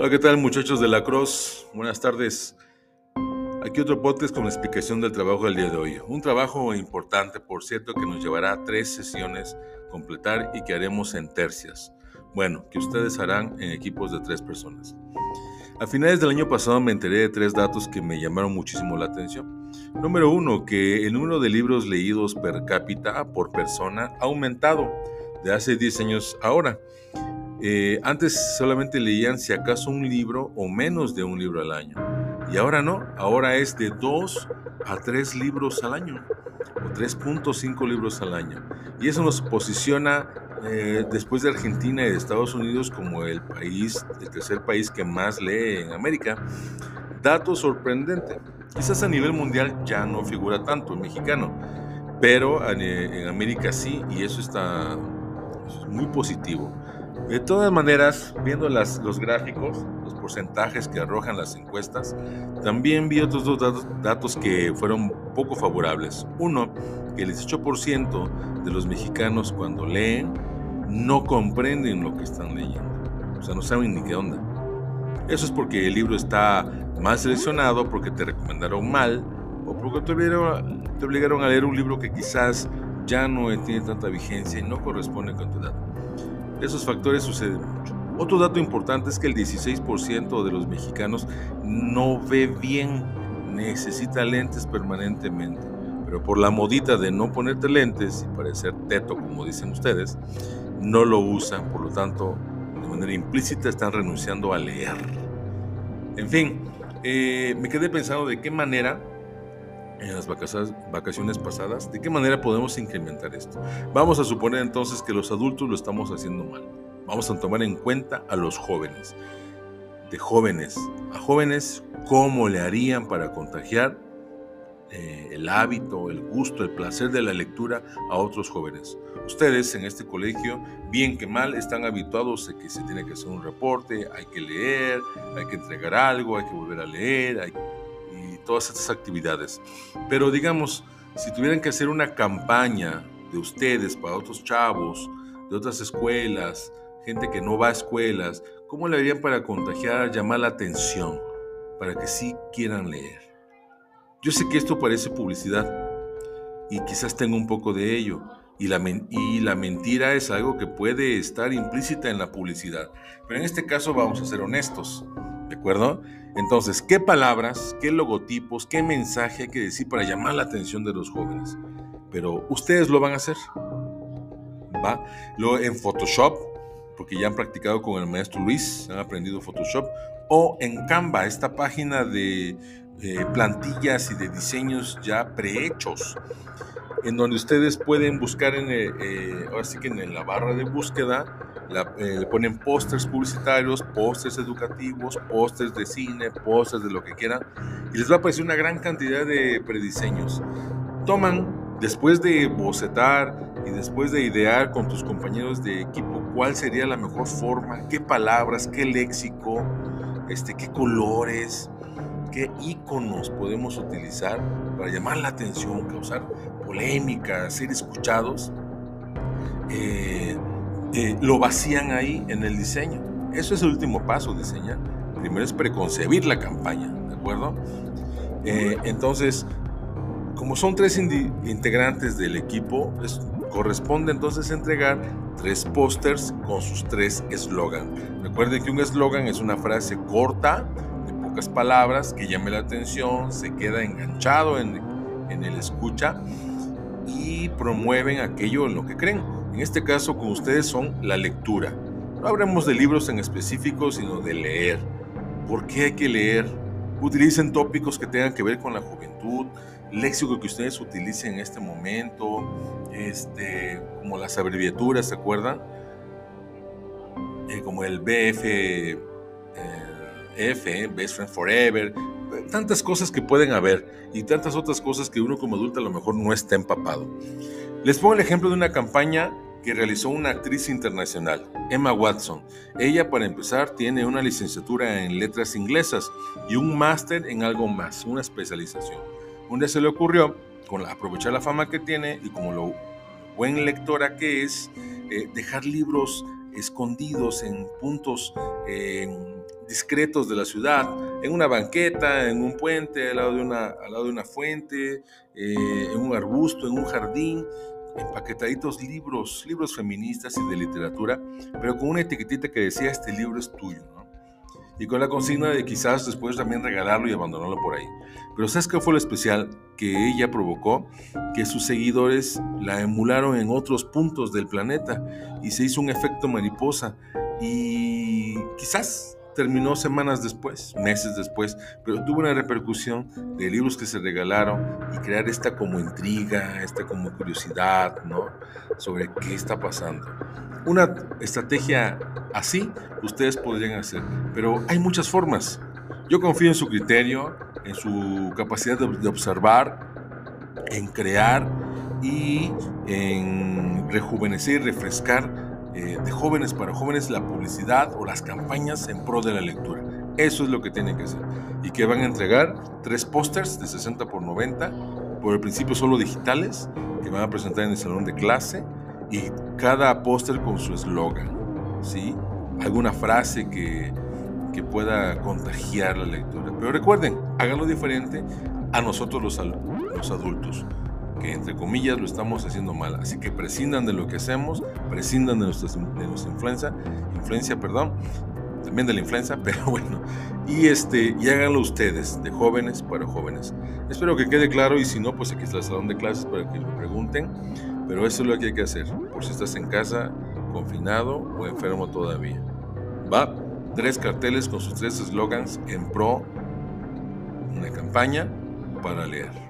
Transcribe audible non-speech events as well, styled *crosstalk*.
Hola, ¿qué tal muchachos de la Cross? Buenas tardes. Aquí otro podcast con la explicación del trabajo del día de hoy. Un trabajo importante, por cierto, que nos llevará tres sesiones completar y que haremos en tercias. Bueno, que ustedes harán en equipos de tres personas. A finales del año pasado me enteré de tres datos que me llamaron muchísimo la atención. Número uno, que el número de libros leídos per cápita por persona ha aumentado de hace 10 años ahora. Eh, antes solamente leían si acaso un libro o menos de un libro al año. Y ahora no, ahora es de 2 a 3 libros al año, o 3.5 libros al año. Y eso nos posiciona eh, después de Argentina y de Estados Unidos como el país, el tercer país que más lee en América. Dato sorprendente. Quizás a nivel mundial ya no figura tanto el mexicano, pero en América sí, y eso está muy positivo. De todas maneras, viendo los gráficos, los porcentajes que arrojan las encuestas, también vi otros dos datos, datos que fueron poco favorables. Uno, que el 18% de los mexicanos cuando leen no comprenden lo que están leyendo. O sea, no saben ni qué onda. Eso es porque el libro está mal seleccionado, porque te recomendaron mal, o porque te obligaron, te obligaron a leer un libro que quizás ya no tiene tanta vigencia y no corresponde con tu edad. Esos factores suceden mucho. Otro dato importante es que el 16% de los mexicanos no ve bien, necesita lentes permanentemente. Pero por la modita de no ponerte lentes y parecer teto, como dicen ustedes, no lo usan. Por lo tanto, de manera implícita están renunciando a leer. En fin, eh, me quedé pensando de qué manera en las vacaciones pasadas, ¿de qué manera podemos incrementar esto? Vamos a suponer entonces que los adultos lo estamos haciendo mal. Vamos a tomar en cuenta a los jóvenes. De jóvenes a jóvenes, ¿cómo le harían para contagiar eh, el hábito, el gusto, el placer de la lectura a otros jóvenes? Ustedes en este colegio, bien que mal, están habituados a que se tiene que hacer un reporte, hay que leer, hay que entregar algo, hay que volver a leer, hay que todas estas actividades. Pero digamos, si tuvieran que hacer una campaña de ustedes para otros chavos, de otras escuelas, gente que no va a escuelas, ¿cómo le harían para contagiar, llamar la atención, para que sí quieran leer? Yo sé que esto parece publicidad y quizás tenga un poco de ello. Y la, y la mentira es algo que puede estar implícita en la publicidad. Pero en este caso vamos a ser honestos. ¿De acuerdo? Entonces, ¿qué palabras, qué logotipos, qué mensaje hay que decir para llamar la atención de los jóvenes? Pero ustedes lo van a hacer. ¿Va? Lo en Photoshop, porque ya han practicado con el maestro Luis, han aprendido Photoshop, o en Canva, esta página de plantillas y de diseños ya prehechos, en donde ustedes pueden buscar en, eh, eh, ahora sí que en la barra de búsqueda eh, ponen pósters publicitarios, pósters educativos, pósters de cine, pósters de lo que quieran, y les va a aparecer una gran cantidad de prediseños. Toman, después de bocetar y después de idear con tus compañeros de equipo cuál sería la mejor forma, qué palabras, qué léxico, este, qué colores, qué iconos podemos utilizar para llamar la atención, causar polémica, ser escuchados. Eh, eh, lo vacían ahí en el diseño. Eso es el último paso, diseñar. Primero es preconcebir la campaña, ¿de acuerdo? Eh, entonces, como son tres integrantes del equipo, corresponde entonces entregar tres pósters con sus tres eslogan. Recuerden que un eslogan es una frase corta, pocas palabras, que llame la atención, se queda enganchado en, en el escucha y promueven aquello en lo que creen. En este caso con ustedes son la lectura. No hablemos de libros en específico, sino de leer. ¿Por qué hay que leer? Utilicen tópicos que tengan que ver con la juventud, léxico que ustedes utilicen en este momento, este, como las abreviaturas, ¿se acuerdan? Eh, como el BF, eh, F, Best Friend Forever, tantas cosas que pueden haber y tantas otras cosas que uno como adulto a lo mejor no está empapado. Les pongo el ejemplo de una campaña que realizó una actriz internacional, Emma Watson. Ella, para empezar, tiene una licenciatura en letras inglesas y un máster en algo más, una especialización. Día se le ocurrió, con aprovechar la fama que tiene y como lo buen lectora que es, eh, dejar libros escondidos en puntos discretos de la ciudad, en una banqueta, en un puente, al lado de una, al lado de una fuente, eh, en un arbusto, en un jardín, empaquetaditos libros, libros feministas y de literatura, pero con una etiquetita que decía este libro es tuyo. Y con la consigna de quizás después también regalarlo y abandonarlo por ahí. Pero ¿sabes qué fue lo especial? Que ella provocó que sus seguidores la emularon en otros puntos del planeta y se hizo un efecto mariposa. Y quizás terminó semanas después, meses después, pero tuvo una repercusión de libros que se regalaron y crear esta como intriga, esta como curiosidad, ¿no? Sobre qué está pasando. Una estrategia así ustedes podrían hacer, pero hay muchas formas. Yo confío en su criterio, en su capacidad de observar, en crear y en rejuvenecer y refrescar eh, de jóvenes para jóvenes la publicidad o las campañas en pro de la lectura. Eso es lo que tienen que hacer. Y que van a entregar tres pósters de 60 por 90, por el principio solo digitales, que van a presentar en el salón de clase y cada póster con su eslogan, ¿sí? Alguna frase que, que pueda contagiar la lectura. Pero recuerden, háganlo diferente a nosotros los, los adultos que entre comillas lo estamos haciendo mal. Así que prescindan de lo que hacemos, prescindan de, nuestra, de influencia, influencia, perdón, también de la influencia, *laughs* pero bueno, y, este, y háganlo ustedes, de jóvenes para jóvenes. Espero que quede claro y si no, pues aquí está el salón de clases para que lo pregunten, pero eso es lo que hay que hacer, por si estás en casa, confinado o enfermo todavía. Va, tres carteles con sus tres eslogans en pro, una campaña para leer.